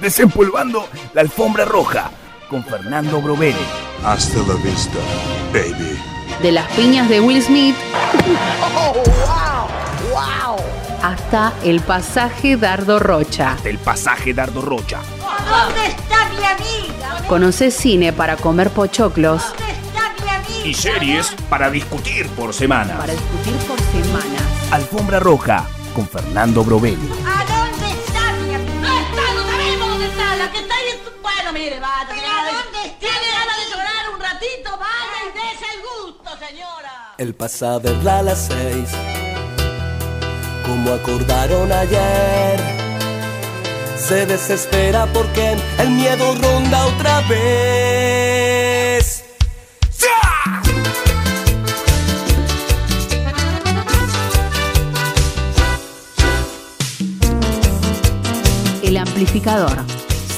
Desempolvando la alfombra roja con Fernando Brovelli. Hasta la vista, baby. De las piñas de Will Smith hasta el pasaje Dardo Rocha. Del pasaje Dardo Rocha. ¿Dónde está mi amiga? Conoce cine para comer pochoclos, ¿Dónde está mi amiga? Y series para discutir por semana. para discutir por semanas. Alfombra roja con Fernando Brovelli. Vaya. ¿Pero señora. dónde está? ¿Tiene ganas de llorar un ratito? Vaya y dése el gusto, señora. El pasa a verla a las seis, como acordaron ayer. Se desespera porque el miedo ronda otra vez. El amplificador.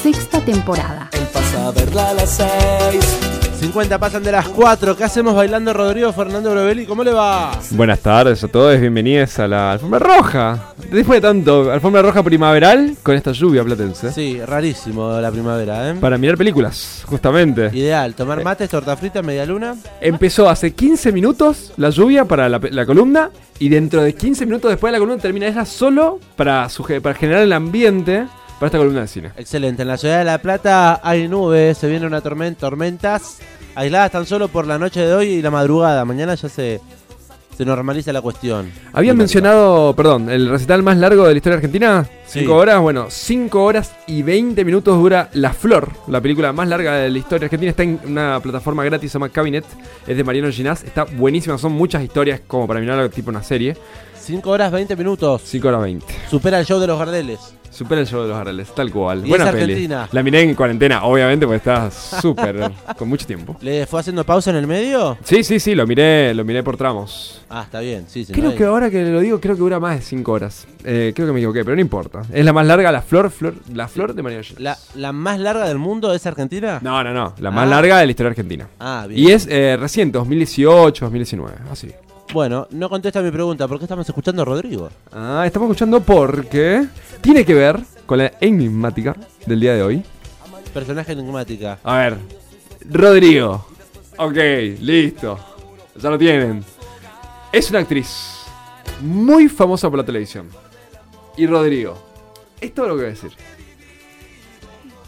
Sexta temporada. A verla a las seis. 50 pasan de las 4. ¿Qué hacemos bailando Rodrigo Fernando Brovelli? ¿Cómo le va? Buenas tardes a todos, bienvenidos a la alfombra roja. Después de tanto, alfombra roja primaveral con esta lluvia platense. Sí, rarísimo la primavera, ¿eh? Para mirar películas, justamente. Ideal, tomar mates, torta frita, media luna. Empezó hace 15 minutos la lluvia para la, la columna y dentro de 15 minutos después de la columna termina ella solo para generar el ambiente para esta columna de cine. Excelente, en la ciudad de La Plata hay nubes, se viene una tormenta, tormentas aisladas tan solo por la noche de hoy y la madrugada. Mañana ya se, se normaliza la cuestión. Habían mencionado, perdón, el recital más largo de la historia argentina, Sí. 5 horas, bueno, 5 horas y 20 minutos dura La Flor, la película más larga de la historia argentina, está en una plataforma gratis, se llama Cabinet, es de Mariano Ginás, está buenísima, son muchas historias como para mirar tipo una serie, 5 horas 20 minutos. 5 horas 20. Supera el show de los Gardeles. Supera el show de los Arreles, tal cual. Y Buena es peli. argentina. La miré en cuarentena, obviamente, porque está súper, con mucho tiempo. ¿Le fue haciendo pausa en el medio? Sí, sí, sí, lo miré, lo miré por tramos. Ah, está bien, sí, sí. Creo que ahora que lo digo, creo que dura más de 5 horas. Eh, creo que me equivoqué, pero no importa. Es la más larga, la flor, flor la flor de Ginás. ¿La, ¿La más larga del mundo es Argentina? No, no, no. La más Ah. larga de la historia argentina. Ah, bien. Y es eh, reciente, 2018, 2019. Así. Bueno, no contesta mi pregunta. ¿Por qué estamos escuchando a Rodrigo? Ah, estamos escuchando porque tiene que ver con la enigmática del día de hoy. Personaje enigmática. A ver, Rodrigo. Ok, listo. Ya lo tienen. Es una actriz muy famosa por la televisión. Y Rodrigo. Es todo lo que voy a decir.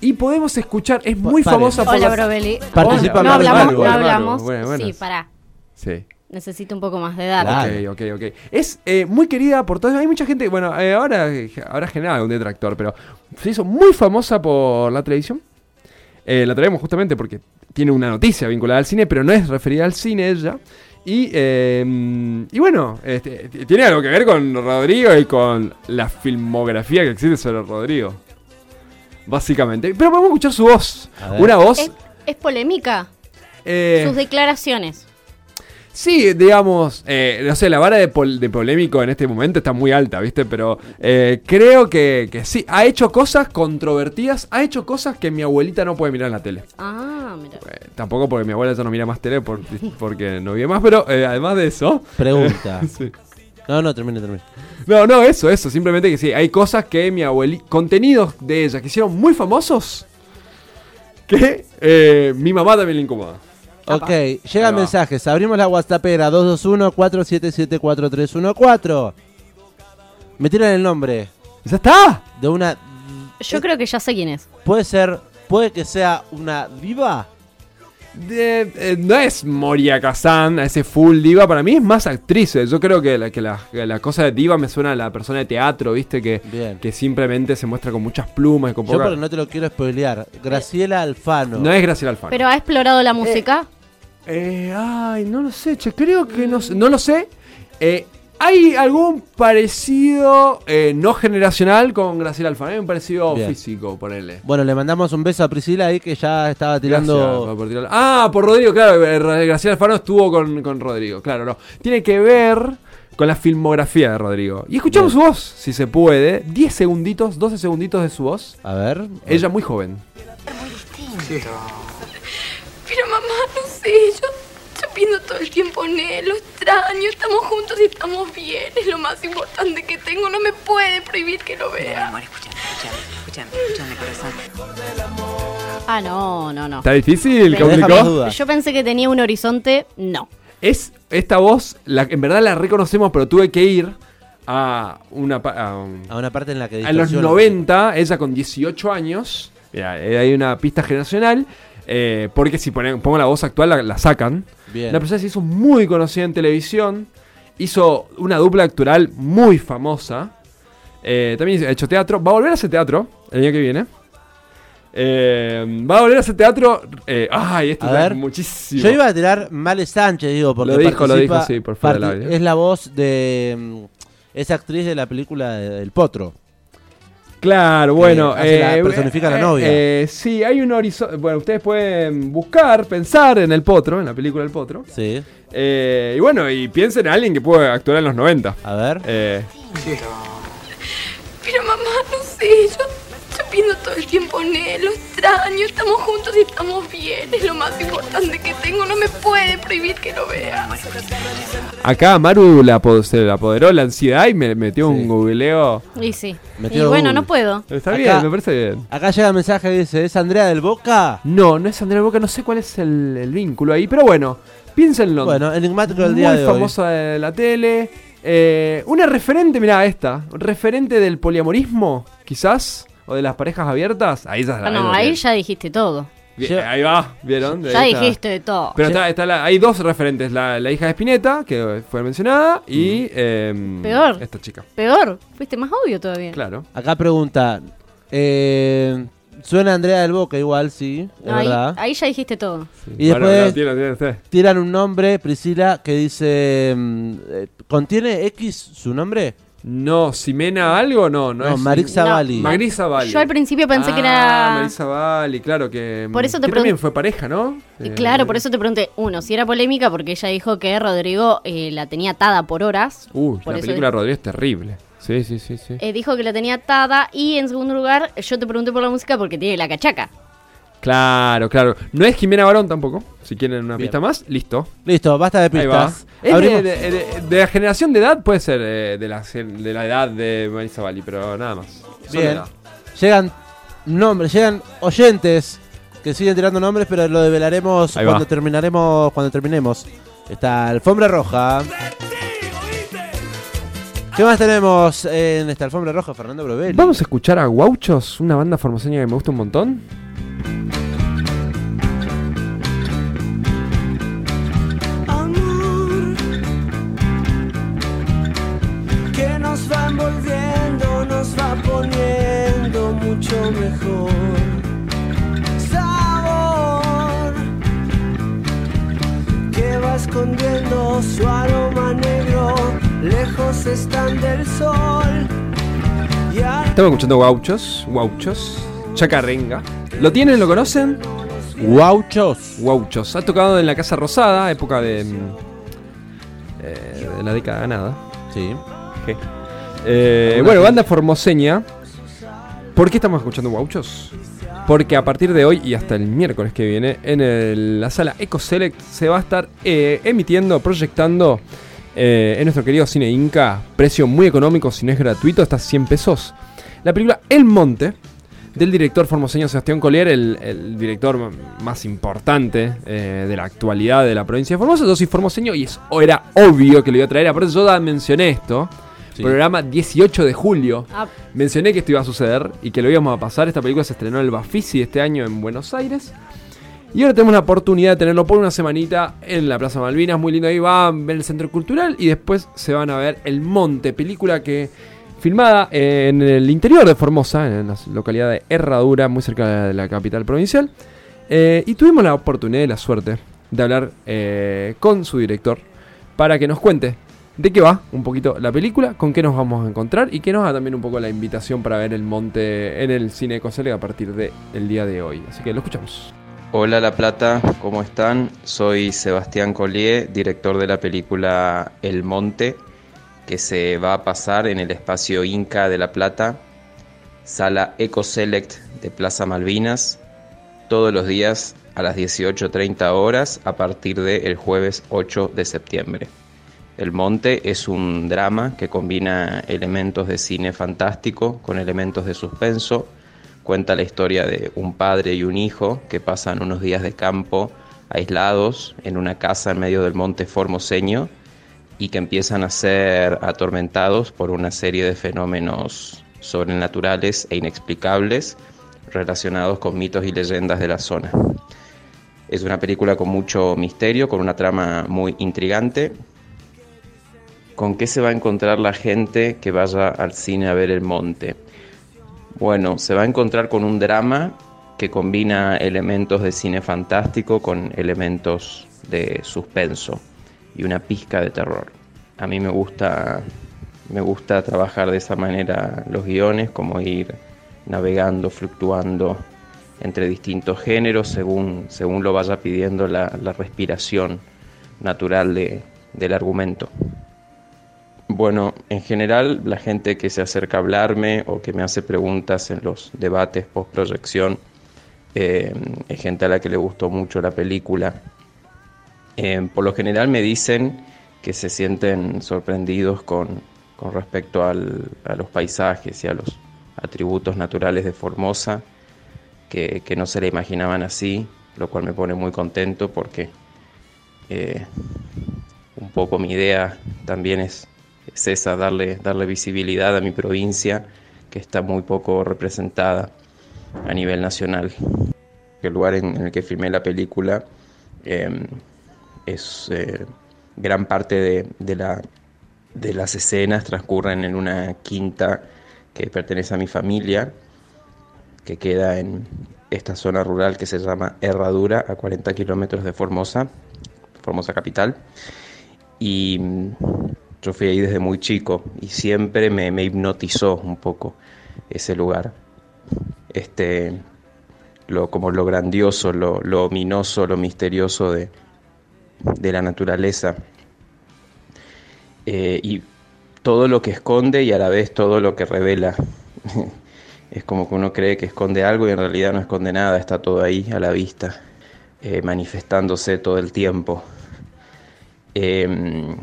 Y podemos escuchar, es muy Pare. famosa por Hola, la... Brovelli. Participa No hablamos, no hablamos. Bueno, bueno. Sí, pará. Sí. Necesito un poco más de edad. Claro. Ok, ok, ok. Es eh, muy querida por todos. Hay mucha gente, bueno, eh, ahora habrá generado un detractor, pero se hizo muy famosa por la televisión. Eh, la traemos justamente porque tiene una noticia vinculada al cine, pero no es referida al cine ella. Y, eh, y bueno, este, tiene algo que ver con Rodrigo y con la filmografía que existe sobre Rodrigo. Básicamente. Pero podemos escuchar su voz. A. Una voz. Es, es polémica. eh, Sus declaraciones. Sí, digamos, eh, no sé, la vara de, pol- de polémico en este momento está muy alta, ¿viste? Pero eh, creo que, que sí, ha hecho cosas controvertidas, ha hecho cosas que mi abuelita no puede mirar en la tele. Ah, mira. Eh, tampoco porque mi abuela ya no mira más tele por- porque no vive más, pero eh, además de eso... Pregunta. sí. No, no, termine, termine. No, no, eso, eso, simplemente que sí, hay cosas que mi abuelita, contenidos de ella que hicieron muy famosos, que eh, mi mamá también le incomoda. Ok, llegan mensajes. Abrimos la WhatsAppera 221-477-4314. Me tiran el nombre ¿Ya está? de una. Yo creo que ya sé quién es. Puede ser. Puede que sea una diva. De- eh, no es Moria Kazan, ese full diva, para mí es más actriz. eh. Yo creo que la, que la, que la cosa de diva me suena a la persona de teatro, ¿viste? Que, Bien. que simplemente se muestra con muchas plumas y con Yo, poca... pero no te lo quiero spoilear. Graciela Alfano. No es Graciela Alfano. Pero ha explorado la música. Eh, ay, no lo sé, che, creo que no, sé- no lo sé. Eh, ¿Hay algún parecido eh, no generacional con Graciela Alfano? Hay un parecido Bien. físico, ponele. Bueno, le mandamos un beso a Priscila ahí que ya estaba tirando. Gracias por tirar- Ah, por Rodrigo, claro. eh, Graciela Alfano estuvo con, con Rodrigo. Claro, no. Tiene que ver con la filmografía de Rodrigo. Y escuchamos Bien. su voz, si se puede. 10 segunditos, 12 segunditos de su voz. A ver. Ella muy joven. Pero mamá, no sé, yo, yo pienso todo el tiempo en él, lo extraño, estamos juntos y estamos bien, es lo más importante que tengo, no me puede prohibir que lo vea. amor, escúchame, escúchame. Escuchame, escuchame, corazón. Ah, no, no, no. ¿Está difícil? Dudas. Yo pensé que tenía un horizonte, no. Es esta voz, la, en verdad la reconocemos, pero tuve que ir a una... a un- A una parte en la que a los distorsiona. 90, ella con 18 años. Mira, eh, hay una pista generacional. Eh, porque si ponen, pongo la voz actual, la, la sacan. Bien. La persona se hizo muy conocida en televisión. Hizo una dupla actoral muy famosa. eh, también ha hecho teatro. Va a volver a hacer teatro el año que viene. Eh, va a volver a hacer teatro. ay, esto A muchísimo. Yo iba a tirar Male Sánchez, digo, porque Lo dijo, lo dijo, sí, por fuera del. Es la voz de... mm, Es actriz de la película del Potro. Claro, bueno. hace la- personifica a la novia. eh, sí, hay un horizonte. Bueno, ustedes pueden buscar, pensar en el potro, en la película El potro. Sí. Eh, y bueno, y piensen en alguien que puede actuar en los 90. A ver. Eh, Pero mamá, no sé, yo pienso todo el tiempo en él, lo extraño, estamos juntos y estamos bien, es lo más importante que tengo, no me puede prohibir que lo vea. acá Maru la, se le apoderó la ansiedad y me metió un googleo. Y sí. Metió y bueno, Google. no puedo. Está Acá- bien, me parece bien. Acá llega el mensaje que dice, ¿es Andrea del Boca? No, no es Andrea Boca, no sé cuál es el, el vínculo ahí, pero bueno, piénsenlo. Bueno, enigmático del Muy día hoy. famosa de la tele. Eh, una referente, mirá esta. Referente del poliamorismo, quizás. O de las parejas abiertas. Ahí ya Ah, no, ahí ya dijiste todo. Bien, ahí va, ¿vieron? Ya Ahí está. dijiste todo. Pero está, está la- hay dos referentes. La, la hija de Spinetta, que fue mencionada, y em, Peor. esta chica. Peor, fuiste más obvio todavía. Claro. Acá pregunta, eh, suena Andrea del Boca igual, sí, No, ahí, verdad. ahí ya dijiste todo. Y Bueno, después no, tiran un nombre, Priscila, que dice, mm, eh, ¿contiene X su nombre? No, Ximena algo, no, no, No, es. Marisa No, Bali. Marisa Bali. Yo al principio pensé que Ah, era... Marisa Bali, claro que. Por eso te que pregun- también fue pareja, ¿no? Eh, Claro, por eso te pregunté, uno, si era polémica porque ella dijo que Rodrigo eh, la tenía atada por horas. Uy, por la película de Rodríguez es terrible. Sí, sí, sí, sí. eh, dijo que la tenía atada y en segundo lugar yo te pregunté por la música porque tiene la cachaca. Claro, claro. No es Jimena Barón tampoco. Si quieren una Bien. pista más, listo. Listo, basta de Ahí va. pistas. Es de, de- de- de la generación de edad, puede ser eh, de, la, de la edad de Marisa Bali, pero nada más. Bien. Llegan nombres, llegan oyentes que siguen tirando nombres, pero lo develaremos Ahí va. cuando terminaremos, cuando terminemos. Está Alfombra Roja. ¿Qué más tenemos en esta Alfombra Roja, Fernando Brovelli? Vamos a escuchar a Guauchos, una banda formoseña que me gusta un montón. Su aroma negro, lejos están del sol. Y al Estamos escuchando Guauchos, Guauchos, Chacarrenga. ¿Lo tienen? ¿Lo conocen? Guauchos. Guauchos. Ha tocado en la Casa Rosada, época de, mm, eh, de la década ganada. Sí. Eh, bueno, banda formoseña. ¿Por qué estamos escuchando Guauchos? Porque a partir de hoy y hasta el miércoles que viene, en el- la sala Eco Select se va a estar eh, emitiendo, proyectando eh, en nuestro querido Cine Inca, precio muy económico, si no es gratuito, hasta 100 pesos. La película El Monte, del director formoseño Sebastián Collier, el, el director más importante eh, de la actualidad de la provincia de Formosa. Yo soy formoseño y es, era obvio que lo iba a traer. Aparte, yo ya mencioné esto. Sí. Programa 18 de julio. Ah, Mencioné que esto iba a suceder y que lo íbamos a pasar. Esta película se estrenó en el Bafisi este año en Buenos Aires. Y ahora tenemos la oportunidad de tenerlo por una semanita en la Plaza Malvinas. Muy lindo ahí. Van a ver el Centro Cultural y después se van a ver El Monte, película que filmada en el interior de Formosa, en la localidad de Herradura, muy cerca de la capital provincial. Eh, y tuvimos la oportunidad y la suerte de hablar eh, con su director para que nos cuente de qué va un poquito la película, con qué nos vamos a encontrar y que nos da también un poco la invitación para ver el monte en el cine Ecosele a partir del día de hoy. Así que lo escuchamos. Hola La Plata, ¿cómo están? Soy Sebastián Collier, director de la película El Monte, que se va a pasar en el espacio Inca de La Plata, sala Eco Select de Plaza Malvinas, todos los días a las 18.30 horas a partir del jueves 8 de septiembre. El Monte es un drama que combina elementos de cine fantástico con elementos de suspenso, Cuenta la historia de un padre y un hijo que pasan unos días de campo aislados en una casa en medio del monte formoseño y que empiezan a ser atormentados por una serie de fenómenos sobrenaturales e inexplicables relacionados con mitos y leyendas de la zona. Es una película con mucho misterio, con una trama muy intrigante. ¿Con qué se va a encontrar la gente que vaya al cine a ver El Monte? Bueno, se va a encontrar con un drama que combina elementos de cine fantástico con elementos de suspenso y una pizca de terror. A mí me gusta, me gusta trabajar de esa manera los guiones, como ir navegando, fluctuando entre distintos géneros según, según lo vaya pidiendo la, la respiración natural de- del argumento. Bueno, en general la gente que se acerca a hablarme o que me hace preguntas en los debates post proyección eh, es gente a la que le gustó mucho la película. Eh, por lo general me dicen que se sienten sorprendidos con, con respecto al- a los paisajes y a los atributos naturales de Formosa, que, que no se la imaginaban así, lo cual me pone muy contento porque eh, un poco mi idea también es, es esa, darle, darle visibilidad a mi provincia, que está muy poco representada a nivel nacional. El lugar en, en el que filmé la película eh, es eh, gran parte de, de la, de las escenas transcurren en una quinta que pertenece a mi familia, que queda en esta zona rural que se llama Herradura, a 40 kilómetros de Formosa, Formosa capital. Y mm, yo fui ahí desde muy chico y siempre me, me hipnotizó un poco ese lugar. Este, lo, como lo grandioso, lo, lo ominoso, lo misterioso de, de la naturaleza. Eh, y todo lo que esconde y a la vez todo lo que revela. es como que uno cree que esconde algo y en realidad no esconde nada, está todo ahí a la vista, eh, manifestándose todo el tiempo. Eh,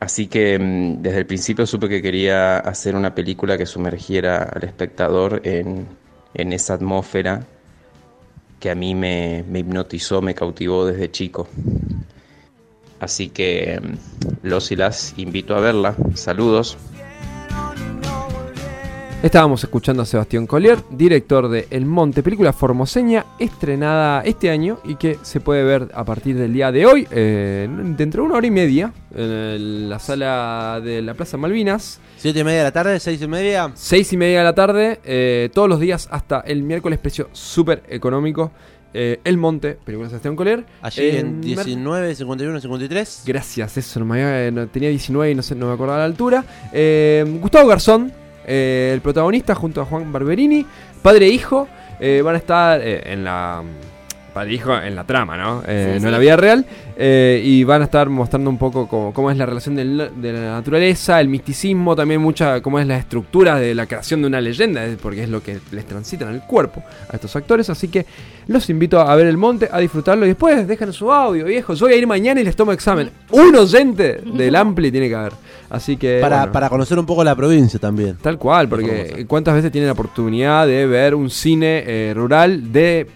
así que mm, desde el principio supe que quería hacer una película que sumergiera al espectador en, en esa atmósfera que a mí me, me hipnotizó, me cautivó desde chico. Así que mm, los y las invito a verla. Saludos. Estábamos escuchando a Sebastián Collier, director de El Monte, película formoseña estrenada este año y que se puede ver a partir del día de hoy, eh, dentro de una hora y media, en la sala de la Plaza Malvinas. ¿Siete y media de la tarde? ¿Seis y media? Seis y media de la tarde, eh, todos los días hasta el miércoles, precio súper económico. Eh, el Monte, película de Sebastián Collier. Allí en Mer- 19, 51, 53. Gracias, eso no eh, no- tenía 19 y no, sé, no me acordaba la altura. Eh, Gustavo Garzón, el protagonista, junto a Juan Barberini, padre e hijo, eh, van a estar eh, en la. Hijo en la trama, ¿no? Eh, Sí, no en la vida real. eh, y van a estar mostrando un poco cómo, cómo es la relación del- de la naturaleza, el misticismo, también mucha cómo es la estructura de la creación de una leyenda, porque es lo que les transita en el cuerpo a estos actores. Así que los invito a ver el monte, a disfrutarlo y después dejan su audio, viejo. Yo voy a ir mañana y les tomo examen. Un oyente del Ampli tiene que haber. Así que. Para, bueno, para conocer un poco la provincia también. Tal cual, porque cuántas veces tienen la oportunidad de ver un cine eh, rural de,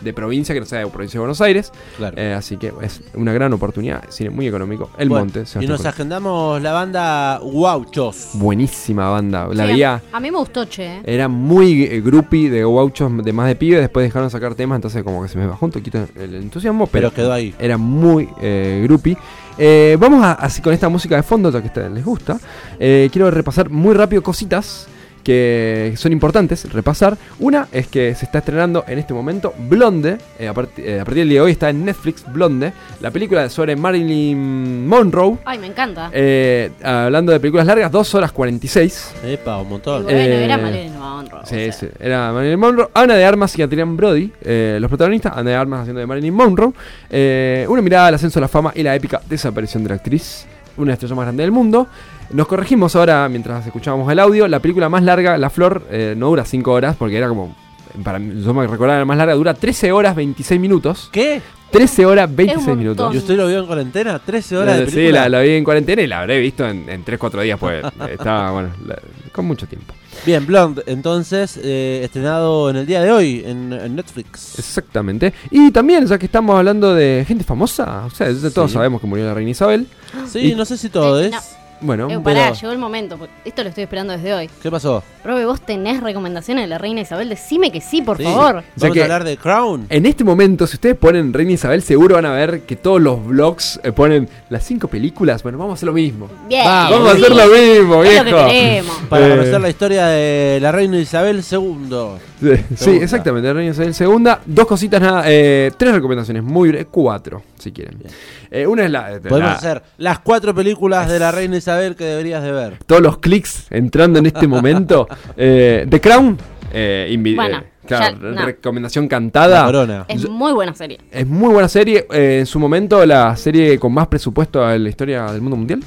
de provincia que no sea de provincia de Buenos Aires. Claro. Eh, así que es una gran oportunidad. Cine muy económico. El Bueno, Monte. Y nos agendamos la banda Guauchos. Buenísima banda. La Sí, veía. A mí me gustó, che. Era muy eh, groupie de gauchos de más de pibes. Después dejaron de sacar temas, entonces como que se me bajó un poquito el entusiasmo. Pero, Pero quedó ahí. Era muy eh, groupie. Eh, vamos a, así con esta música de fondo, ya que a ustedes les gusta. eh, quiero repasar muy rápido cositas que son importantes repasar. Una es que se está estrenando en este momento Blonde. eh, a, part- eh, a partir del día de hoy está en Netflix Blonde. La película sobre Marilyn Monroe. Ay, me encanta. Eh, hablando de películas largas, 2 horas 46. Epa, un Y montón. bueno, eh, era Marilyn Monroe. o Sí, sea. sí, era Marilyn Monroe, Ana de Armas y Adrián Brody, eh, los protagonistas, Ana de Armas haciendo de Marilyn Monroe, eh, una mirada al ascenso a la fama y la épica desaparición de la actriz, una estrella más grande del mundo. Nos corregimos ahora mientras escuchábamos el audio, la película más larga, La Flor, eh, no dura 5 horas porque era como, para mí, yo me recordaba la más larga, dura 13 horas 26 minutos. ¿Qué? 13 horas Es 26 un minutos. ¿Y usted lo vio en cuarentena? ¿13 horas de Eh, Sí, película? la, la vi en cuarentena y la habré visto en, en 3-4 días, pues estaba, bueno, la- con mucho tiempo. Bien, Blonde, entonces, eh, estrenado en el día de hoy en, en Netflix. Exactamente. Y también, ya que estamos hablando de gente famosa, o sea, todos Sí. sabemos que murió la reina Isabel. Sí, Y- no sé si todo Eh, es. no. Bueno, Eh, pará, pero- llegó el momento. porque Esto lo estoy esperando desde hoy. ¿Qué pasó? Robe, vos tenés recomendaciones de la reina Isabel. Decime que sí, por Sí. favor. Ya Vamos que- a hablar de Crown. en este momento, si ustedes ponen Reina Isabel, seguro van a ver que todos los vlogs eh, ponen las cinco películas. Bueno, vamos a hacer lo mismo. Bien. Vamos a sí. hacer lo mismo, Es lo que viejo. queremos. Para Eh, conocer la historia de la reina Isabel II. Sí, exactamente, Reina Isabel segunda. Dos cositas nada, eh, tres recomendaciones, muy cuatro, si quieren. Eh, una es la, Podemos la- hacer las cuatro películas de la reina Isabel que deberías de ver. todos los clics entrando en este momento. Eh, The Crown, eh, invi- Bueno, eh, claro, ya, no. recomendación La cantada. corona. Es muy buena serie. Es muy buena serie. eh, en su momento, la serie con más presupuesto en la historia del mundo mundial.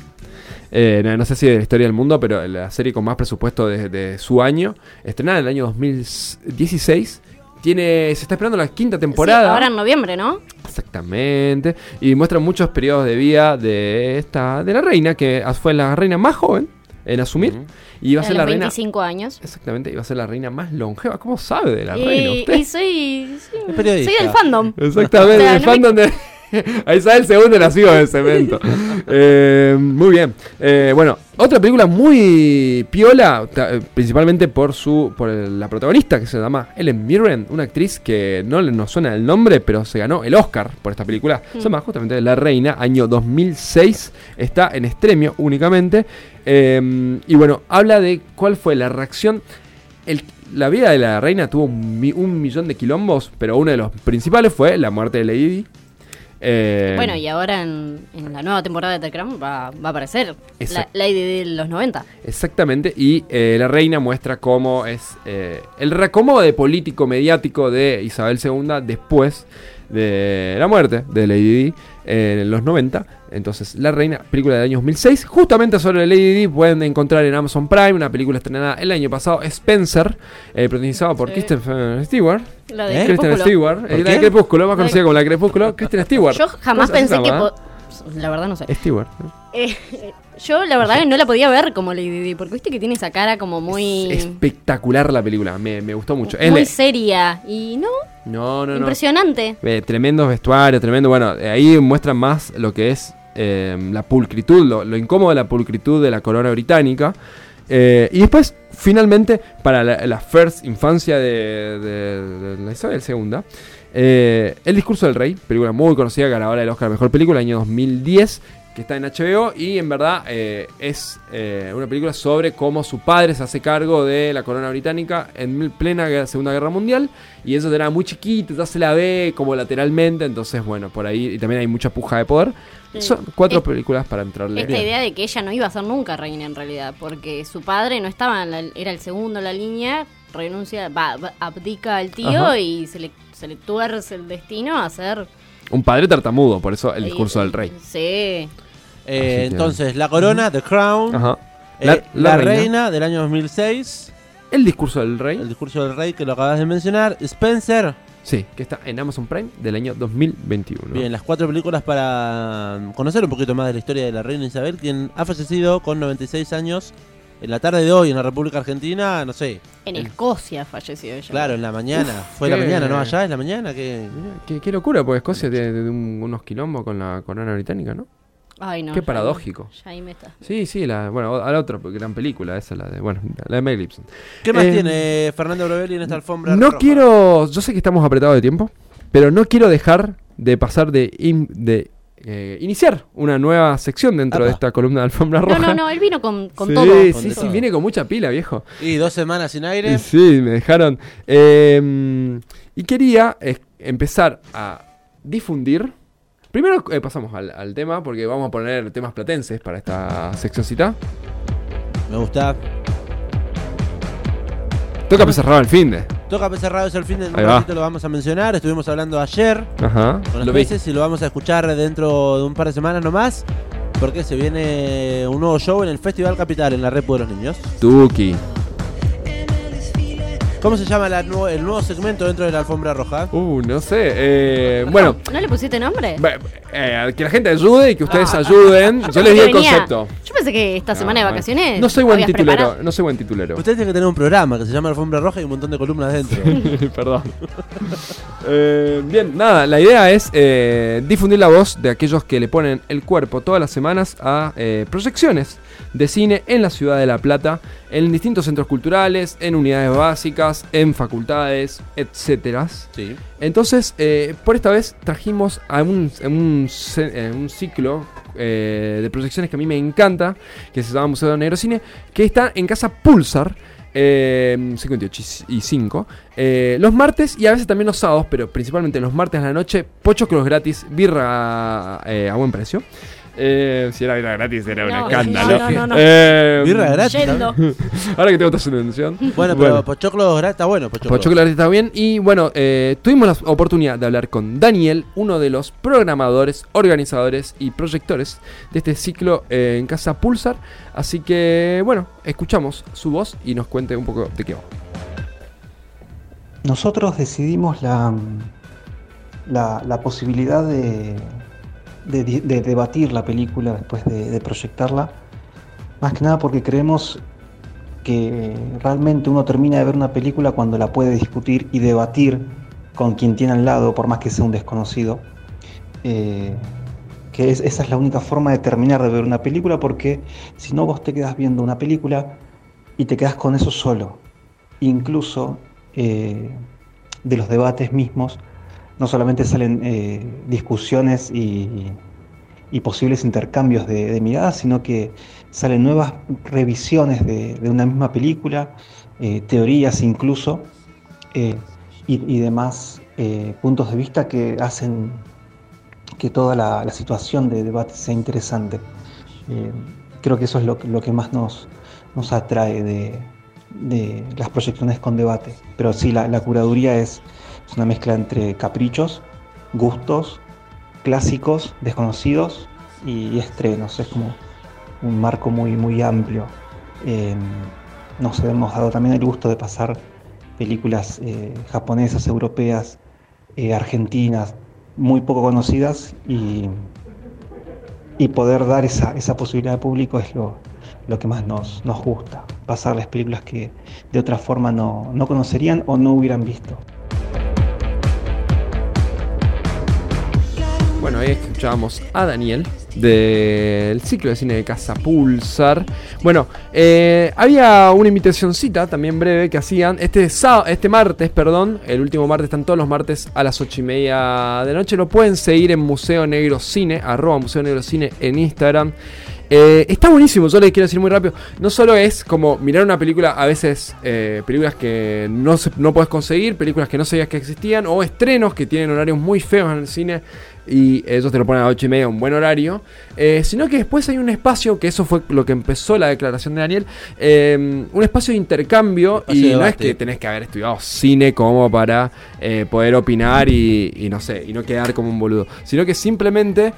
Eh, no, no sé si de la historia del mundo, pero la serie con más presupuesto de, de su año. Estrenada en el año 2016. Tiene, se está esperando la quinta temporada. Sí, ahora en noviembre, ¿no? Exactamente. Y muestra muchos periodos de vida de esta de la reina, que fue la reina más joven en asumir. Y iba a ser los la reina. 25 años. Exactamente, iba a ser la reina más longeva. ¿Cómo sabe de la reina Y, usted? y soy, soy del fandom. Exactamente, O sea, el no me- fandom de. Ahí sale el segundo nacido del cemento. Eh, muy bien. Eh, bueno, otra película muy piola, eh, principalmente por su por la protagonista que se llama Ellen Mirren, una actriz que no le nos suena el nombre, pero se ganó el Oscar por esta película. Se llama justamente La Reina, año 2006. Está en estremio únicamente. Eh, y bueno, habla de cuál fue la reacción. El- la vida de la reina tuvo un, mi- un millón de quilombos, pero uno de los principales fue la muerte de Lady. Eh, Bueno, y ahora en, en la nueva temporada de The Crown va, va a aparecer la. Lady de los 90. Exactamente, y eh, la reina muestra cómo es eh, el reacomodo político mediático de Isabel II después de la muerte de Lady Di en los 90. Entonces, La Reina, película del año 2006. Justamente sobre Lady Di pueden encontrar en Amazon Prime una película estrenada el año pasado, Spencer, eh, protagonizado por Sí. Kristen Stewart. La de ¿Eh? Kristen. Stewart, ¿Por eh, la de Crepúsculo, más conocida como la de Crepúsculo, Kristen Stewart. Yo jamás ¿Cómo se pensé que... La verdad no sé. Stewart. Eh, yo la verdad que no la podía ver como Lady Di, porque viste que tiene esa cara como muy... Espectacular la película, me, me gustó mucho. Es muy seria. Y no, no, no, no. impresionante. Eh, tremendos vestuarios, tremendo. Bueno, eh, ahí muestran más lo que es eh, la pulcritud, lo, incómodo de la pulcritud de la corona británica. Eh, y después, finalmente, para la, first infancia de, de- de la Isabel II, eh, El discurso del rey, película muy conocida, ganadora del Oscar Mejor Película, año 2010, que está en HBO y en verdad eh, es eh, una película sobre cómo su padre se hace cargo de la corona británica en plena Segunda Guerra Mundial y eso era muy chiquito, ya se la ve como lateralmente, entonces bueno, por ahí y también hay mucha puja de poder. Sí. Son cuatro Es- películas para entrarle. Esta idea de que ella no iba a ser nunca reina en realidad, porque su padre no estaba, en la- era el segundo en la línea, renuncia, va, abdica al tío Ajá. y se le, se le tuerce el destino a ser... Un padre tartamudo, por eso el discurso eh, del rey. Sí. Eh, Así que- entonces, La Corona, The Crown, Ajá. eh, La- la, la reina. reina. del año 2006, El discurso del rey. El discurso del rey que lo acabas de mencionar, Spencer. Sí, que está en Amazon Prime del año 2021. Bien, las cuatro películas para mm, conocer un poquito más de la historia de la reina Isabel, quien ha fallecido con 96 años en la tarde de hoy en la República Argentina, no sé. En Escocia falleció ella. Claro, en la mañana. Uf, Fue la qué- mañana, ¿no? Allá es la mañana que... Mirá, Qué, qué locura, porque Escocia tiene, tiene un- unos quilombos con la corona británica, ¿no? Ay, no. Qué ya- paradójico. Ya ahí me está. Sí, sí, la, bueno, a la otra gran película, esa, la de, bueno, la de Mel Gibson. ¿Qué más Eh, tiene Fernando Brovelli en esta alfombra No roja? quiero, yo sé que estamos apretados de tiempo, pero no quiero dejar de pasar de, in- de eh, iniciar una nueva sección dentro de esta columna de alfombra No, roja. no, no, él vino con, con sí, todo. Sí, Con sí, todo. viene con mucha pila, viejo. Y dos semanas sin aire. Y Sí, me dejaron. Eh, y quería eh, empezar a difundir. Primero eh, pasamos al, al tema, porque vamos a poner temas platenses para esta seccióncita. Me gusta. Toca cerrado el fin de. Toca Pez Cerrado es el fin de un ratito lo vamos a mencionar. Estuvimos hablando ayer Ajá. con los Lo vi. peces y lo vamos a escuchar dentro de un par de semanas nomás. Porque se viene un nuevo show en el Festival Capital en la Red de los Niños. Tuki. ¿Cómo se llama la nuevo- el nuevo segmento dentro de la alfombra roja? Uh, no sé. eh, bueno, ¿No le pusiste nombre? Eh, que la gente ayude y que ustedes Ah. ayuden. Yo les di el concepto. Yo pensé que esta semana de vacaciones. No soy buen titulero, preparado. no soy buen titulero. Usted tiene que tener un programa que se llama Alfombra Roja y un montón de columnas dentro. Perdón. Eh, bien, nada, la idea es eh, difundir la voz de aquellos que le ponen el cuerpo todas las semanas a eh, proyecciones de cine en la ciudad de La Plata, en distintos centros culturales, en unidades básicas, en facultades, etcétera. Sí. Entonces, eh, por esta vez trajimos a un, a un, eh, un ciclo eh, de proyecciones que a mí me encanta, que se llama Museo de Negro Cine, que está en Casa Pulsar. eh, 58 y 5 eh, los martes y a veces también los sábados pero principalmente los martes a la noche pochoclos gratis birra eh, a buen precio Eh, si era birra gratis era un No, escándalo no, no, no. Eh, Birra gratis. Yendo. ahora que tengo otra subvención Bueno, pero Pochoclo gra- está bueno, Pochoclo. Pochoclo gratis está bien. Y bueno, eh, tuvimos la oportunidad de hablar con Daniel, uno de los programadores, organizadores y proyectores de este ciclo eh, en Casa Pulsar. Así que, bueno, escuchamos su voz y nos cuente un poco de qué va. Nosotros decidimos la, la, la posibilidad de, de, debatir la película después de, proyectarla, más que nada porque creemos que realmente uno termina de ver una película cuando la puede discutir y debatir con quien tiene al lado, por más que sea un desconocido. Eh, que es- esa es la única forma de terminar de ver una película porque si no vos te quedas viendo una película y te quedas con eso solo. Incluso eh, de los debates mismos no solamente salen eh, discusiones y, posibles intercambios de, miradas, sino que salen nuevas revisiones de, una misma película, eh, teorías incluso, eh, y, demás puntos de vista que hacen que toda la, situación de debate sea interesante. Creo que eso es lo, que- más nos, nos atrae de, las proyecciones con debate. Pero sí, la curaduría es, es una mezcla entre caprichos, gustos, clásicos, desconocidos y, estrenos. Es como un marco muy, muy amplio. Eh, nos hemos dado también el gusto de pasar películas eh, japonesas, europeas, eh, argentinas, muy poco conocidas y, y poder dar esa, esa posibilidad al público es lo, lo que más nos, nos gusta. Pasarles películas que de otra forma no, no conocerían o no hubieran visto. Bueno, ahí escuchábamos a Daniel del ciclo de cine de Casa Pulsar. Bueno, eh, había una invitacioncita también breve que hacían este, este martes, perdón, el último martes, están todos los martes a las 8 y media de noche. Lo pueden seguir en Museo Negro Cine, arroba Museo Negro Cine en Instagram. Eh, está buenísimo, yo les quiero decir muy rápido. No solo es como mirar una película, a veces eh, películas que no, no puedes conseguir, películas que no sabías que existían, o estrenos que tienen horarios muy feos en el cine y ellos te lo ponen a 8 y media, un buen horario. eh, sino que después hay un espacio, que eso fue lo que empezó la declaración de Daniel, eh, un espacio de intercambio Espacio y de no es que tenés que haber estudiado cine como para eh, poder opinar y, y no sé, y no quedar como un boludo. Sino que simplemente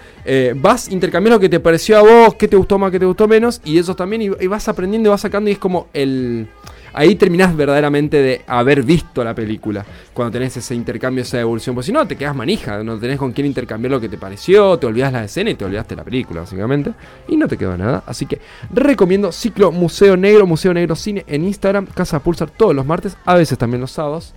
vas intercambiando lo que te pareció a vos, qué te gustó más, qué te gustó menos, y ellos también, y, y vas aprendiendo y vas sacando, y es como el. Ahí terminás verdaderamente de haber visto la película. Cuando tenés ese intercambio, esa evolución. Porque si no, te quedas manija. No tenés con quién intercambiar lo que te pareció. Te olvidas la escena y te olvidaste la película, básicamente. Y no te quedó nada. Así que recomiendo ciclo Museo Negro, Museo Negro Cine en Instagram. Casa Pulsar todos los martes. A veces también los sábados.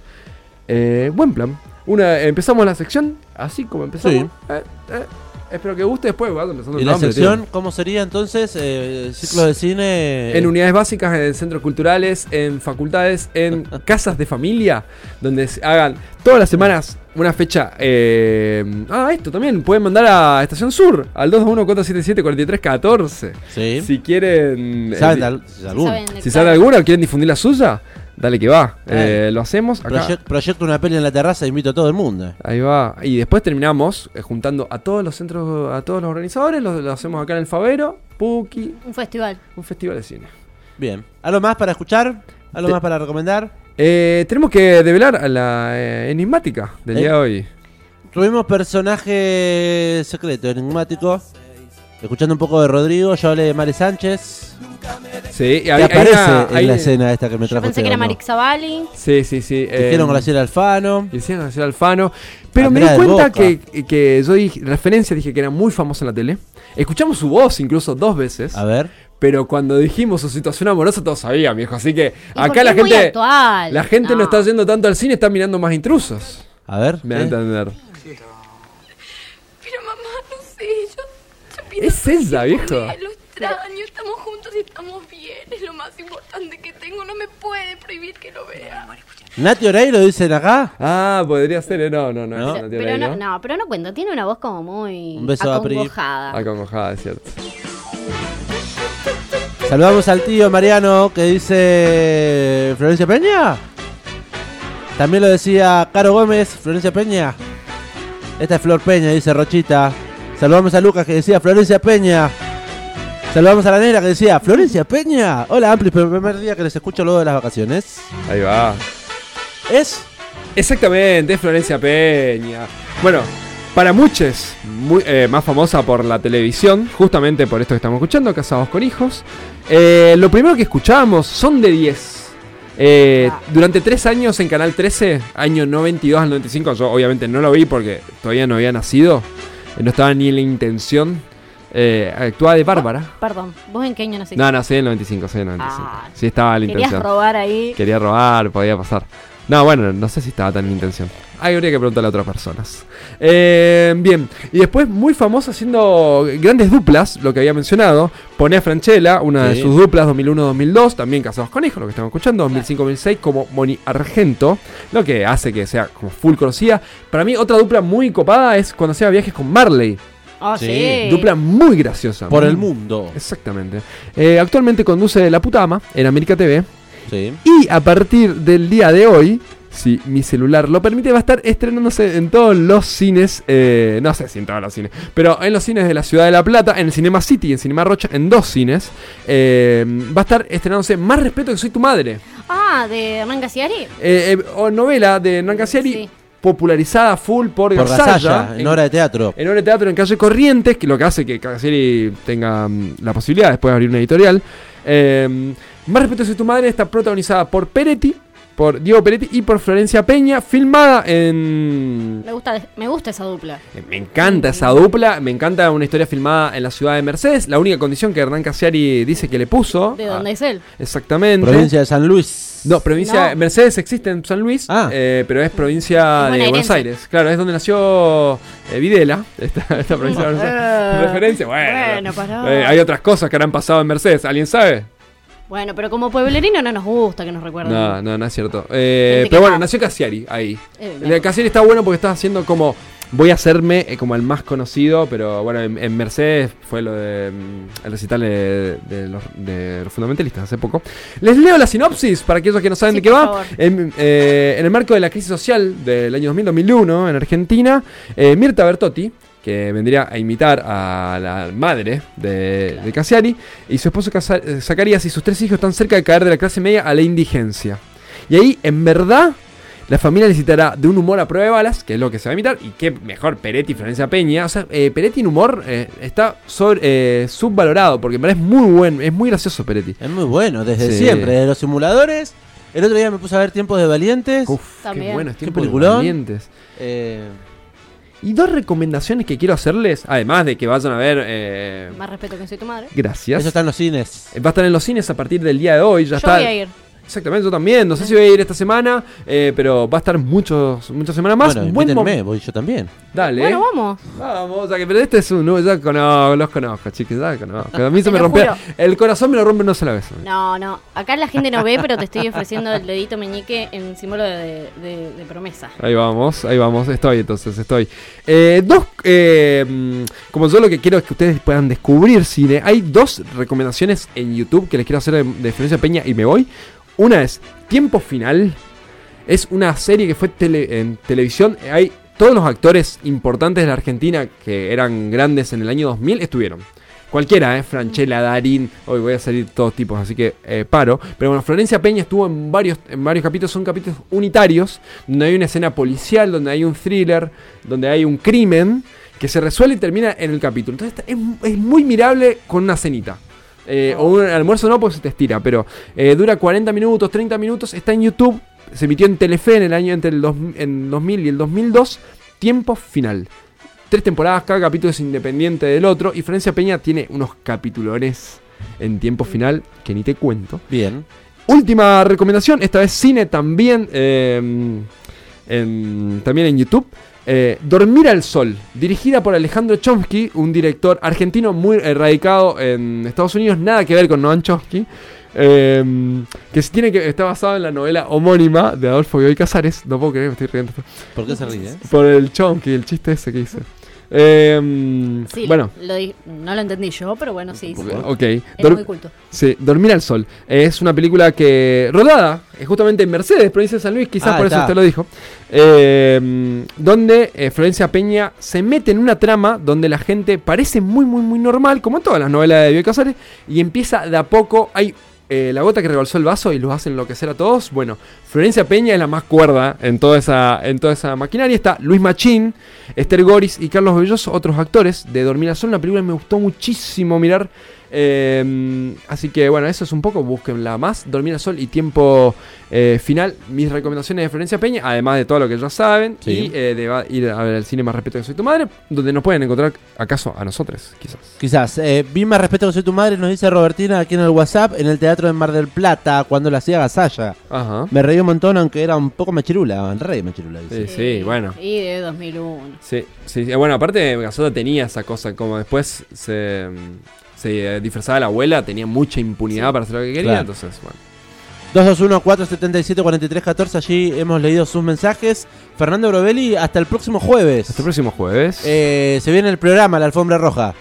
Eh, buen plan. Una, empezamos la sección así como empezamos. Sí. Eh, eh, espero que guste después. va empezando ¿Y el la tío. cómo sería entonces? Eh, ciclo de cine. En unidades básicas, en centros culturales, en facultades, en casas de familia, donde se hagan todas las semanas una fecha. eh, ah, esto también, pueden mandar a Estación Sur, al 221-477-4314. Sí. Si quieren. ¿Saben eh, de al- de alguna? Saben de si cuál. saben alguna o quieren difundir la suya, dale que va. Eh. Lo hacemos acá. Proyecto una peli en la terraza, invito a todo el mundo. Ahí va. Y después terminamos eh, juntando a todos los centros, a todos los organizadores, lo, lo hacemos acá en el Favero, Puki, Un festival. un festival de cine. Bien. ¿Algo más para escuchar? ¿Algo Te- más para recomendar? Eh, tenemos que develar a la eh, enigmática del Eh. día de hoy. Tuvimos personaje secreto, enigmático. Escuchando un poco de Rodrigo, yo hablé de Mare Sánchez. Sí, y Que hay- hay aparece una- en hay- la escena esta que me Yo trajo pensé que era ¿no? Marix Zavalli. Sí, sí, sí. Hicieron eh, Graciela Alfano. Hicieron Graciela Alfano. Pero me di cuenta que, que yo dije, referencia, dije que era muy famosa en la tele. Escuchamos su voz incluso dos veces. A ver. Pero cuando dijimos su situación amorosa, todos sabían, viejo. Así que Y acá la gente. actual. La gente no. No. está yendo tanto al cine, está mirando más intrusos. A ver. Me da a ¿eh? entender mamá, no sé, yo, pienso Es esa, viejo. Lo extraño, estamos juntos y estamos bien. Es lo más importante que tengo, no me puede prohibir que lo vea. Nati Oreiro dicen acá. Ah, podría ser. eh, No, no, no. No. no, Pero no, no, pero no cuenta. Tiene una voz como muy Un beso a acongojada. Acongojada, es cierto. Saludamos al tío Mariano que dice Florencia Peña. También lo decía Caro Gómez, Florencia Peña. Esta es Flor Peña, dice Rochita. Saludamos a Lucas que decía Florencia Peña. Saludamos a la negra que decía Florencia Peña. Hola, Ampli, primer día que les escucho luego de las vacaciones. Ahí va. ¿Es? Exactamente, es Florencia Peña. Bueno, para muchos, muy, eh, más famosa por la televisión, justamente por esto que estamos escuchando, Casados con Hijos. Eh, lo primero que escuchábamos son de 10. Eh, durante tres años en Canal 13, año 92 al 95, yo obviamente no lo vi porque todavía no había nacido, no estaba ni en la intención. Eh, actuaba de Bárbara. Perdón, ¿vos en qué año naciste? No, nací en el 95, soy en el 95. Ah, sí, estaba en la Querías intención. robar ahí. Quería robar, podía pasar. No, bueno, no sé si estaba tan en intención. Ahí habría que preguntarle a otras personas. Eh, bien, y después muy famosa haciendo grandes duplas, lo que había mencionado. Pone a Franchella, una de sus duplas 2001-2002, también casados con hijos, lo que estamos escuchando, 2005-2006, como Moni Argento, lo que hace que sea como full conocida. Para mí, otra dupla muy copada es cuando hacía viajes con Marley. Oh, Sí. sí. Dupla muy graciosa. Por muy- el mundo. Exactamente. Eh, actualmente conduce La Puta Ama en América TV. Sí. Y a partir del día de hoy, si mi celular lo permite, va a estar estrenándose en todos los cines. eh, no sé si en todos los cines, pero en los cines de la Ciudad de La Plata, en el Cinema City y en Cinema Rocha, en dos cines. eh, va a estar estrenándose Más Respeto que Soy Tu Madre. Ah, de Hernán Casiari. Eh, eh, o novela de Hernán Casiari, Sí. popularizada full por, Por Gasalla. Gasalla, en hora de teatro. En obra de teatro en calle Corrientes, que lo que hace que Casieri tenga mm, la posibilidad después de abrir una editorial. Eh, Más respeto si tu madre está protagonizada por Peretti, por Diego Peretti y por Florencia Peña, filmada en... Me gusta, me gusta esa dupla. Me encanta esa dupla, me encanta una historia filmada en la ciudad de Mercedes. La única condición que Hernán Casiari dice que le puso. ¿De ah, dónde es él? Exactamente. Provincia de San Luis. No, provincia. No. Mercedes existe en San Luis, Ah. eh, pero es provincia Es de Buenos. Aires. Claro, es donde nació eh, Videla, esta, esta provincia de Buenos Aires. Eh, Referencia, bueno. bueno, pará. eh, hay otras cosas que habrán pasado en Mercedes, ¿alguien sabe? Bueno, pero como pueblerino no nos gusta que nos recuerden. No, no, no es cierto. Eh, pero bueno, no. nació Casiari ahí. Eh, Casiari está bueno porque está haciendo como. Voy a hacerme eh, como el más conocido, pero bueno, en, en Mercedes fue lo de mm, el recital de, de los, de los fundamentalistas hace poco. Les leo la sinopsis para aquellos que no saben Sí, de qué va. En, eh, en el marco de la crisis social del año 2000-2001 en Argentina, eh, Mirta Bertotti, que vendría a imitar a la madre de, de Casiari, y su esposo eh, Zacarías y sus tres hijos están cerca de caer de la clase media a la indigencia. Y ahí, en verdad, la familia necesitará de un humor a prueba de balas, que es lo que se va a imitar, y qué mejor Peretti y Florencia Peña. O sea, eh, Peretti en humor eh, está sobre, eh, subvalorado, porque en verdad es muy bueno, es muy gracioso Peretti. Es muy bueno, desde Sí. siempre. Desde los simuladores. El otro día me puse a ver Tiempos de Valientes. Uf, qué También. bueno, es Qué tiempo de peliculón. valientes. Eh, Y dos recomendaciones que quiero hacerles, además de que vayan a ver. eh, Más respeto que soy tu madre. gracias. eso está en los cines. Va a estar en los cines a partir del día de hoy. Ya Yo está. voy a ir. Exactamente, yo también. No sé si voy a ir esta semana, eh, pero va a estar muchos, muchas semanas más. bueno, Buen invítenme, voy yo también. Dale. Bueno, vamos. Vamos, o sea que, pero este es un. Ya conozco, los conozco, chicos, ya conozco. A mí se me rompe. El corazón me lo rompe una sola vez. No, no. Acá la gente no ve, pero te estoy ofreciendo el dedito meñique en símbolo de, de- de promesa. Ahí vamos, ahí vamos, estoy entonces, estoy. Eh, dos, eh, como yo lo que quiero es que ustedes puedan descubrir cine, hay dos recomendaciones en YouTube que les quiero hacer de, de Florencia Peña y me voy. Una es Tiempo Final, es una serie que fue tele- en televisión, hay todos los actores importantes de la Argentina que eran grandes en el año 2000 estuvieron. Cualquiera, ¿eh? Franchella, Darín, hoy voy a salir todos tipos, así que eh, paro. Pero bueno, Florencia Peña estuvo en varios, en varios capítulos, son capítulos unitarios, donde hay una escena policial, donde hay un thriller, donde hay un crimen que se resuelve y termina en el capítulo. Entonces es, es muy mirable con una cenita. Eh, O un almuerzo no, porque se te estira, pero eh, dura 40 minutos, 30 minutos. Está en YouTube. Se emitió en Telefe en el año entre el dos- en 2000 y el 2002. Tiempo final. Tres temporadas, cada capítulo es independiente del otro. Y Florencia Peña tiene unos capitulones en tiempo final que ni te cuento. Bien. Última recomendación, esta vez cine también, eh, en- también en YouTube. Eh, Dormir al Sol, dirigida por Alejandro Chomsky, un director argentino muy radicado en Estados Unidos, nada que ver con Noam Chomsky, eh, que tiene que está basado en la novela homónima de Adolfo Bioy Casares. No puedo creer, me estoy riendo. ¿Por qué se ríe? Por el Chomsky, el chiste ese que hice. Eh, Sí, bueno, lo no lo entendí yo, pero bueno, sí. sí. Ok. Es Dor- muy culto. Sí, Dormir al Sol. Es una película que. rodada, eh, justamente en Mercedes, provincia de San Luis, quizás Ah, por eso usted lo dijo. eh, donde eh, Florencia Peña se mete en una trama donde la gente parece muy, muy, muy normal, como en todas las novelas de Bioy Casares, y empieza de a poco. Hay. eh, la gota que rebalsó el vaso y los hace enloquecer a todos. Bueno, Florencia Peña es la más cuerda en toda esa, en toda esa maquinaria. Está Luis Machín, Esther Goris y Carlos Belloso, otros actores de Dormir al Sol. Una película que me gustó muchísimo mirar. Eh, así que bueno, eso es un poco, búsquenla más. Dormir al Sol y tiempo eh, final. Mis recomendaciones de Florencia Peña, además de todo lo que ya saben. Sí. Y eh, de ir a ver el cine más respeto que soy tu madre, donde nos pueden encontrar acaso a nosotros, quizás. Quizás. Eh, vi más respeto que soy tu madre, nos dice Robertina aquí en el WhatsApp, en el teatro de Mar del Plata, cuando la hacía Gasalla. Ajá. Me reí un montón, aunque era un poco machirula, re machirula. dice. Sí, sí, bueno. Y de 2001. Sí, sí, sí. bueno, aparte Gasota tenía esa cosa, como después se, se disfrazaba la abuela, tenía mucha impunidad para hacer lo que quería, Claro. entonces, bueno. 221-477-4314, allí hemos leído sus mensajes. Fernando Brovelli, hasta el próximo jueves. Hasta el próximo jueves. Eh, se viene el programa, la alfombra roja.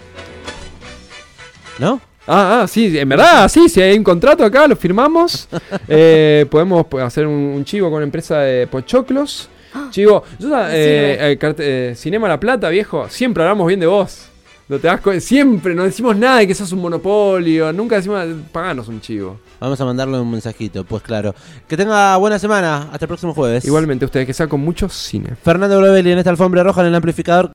¿No? Ah, ah, sí, en verdad, sí, si hay un contrato acá, lo firmamos. Eh, podemos hacer un, un chivo con la empresa de Pochoclos. Chivo, yo, eh, eh, eh, Cinema La Plata, viejo, siempre hablamos bien de vos. No te das siempre no decimos nada de que sos un monopolio, nunca decimos, paganos un chivo. Vamos a mandarle un mensajito, pues claro. Que tenga buena semana, hasta el próximo jueves. Igualmente ustedes, que sea con mucho cine. Fernando Brovelli en esta alfombra roja en el amplificador.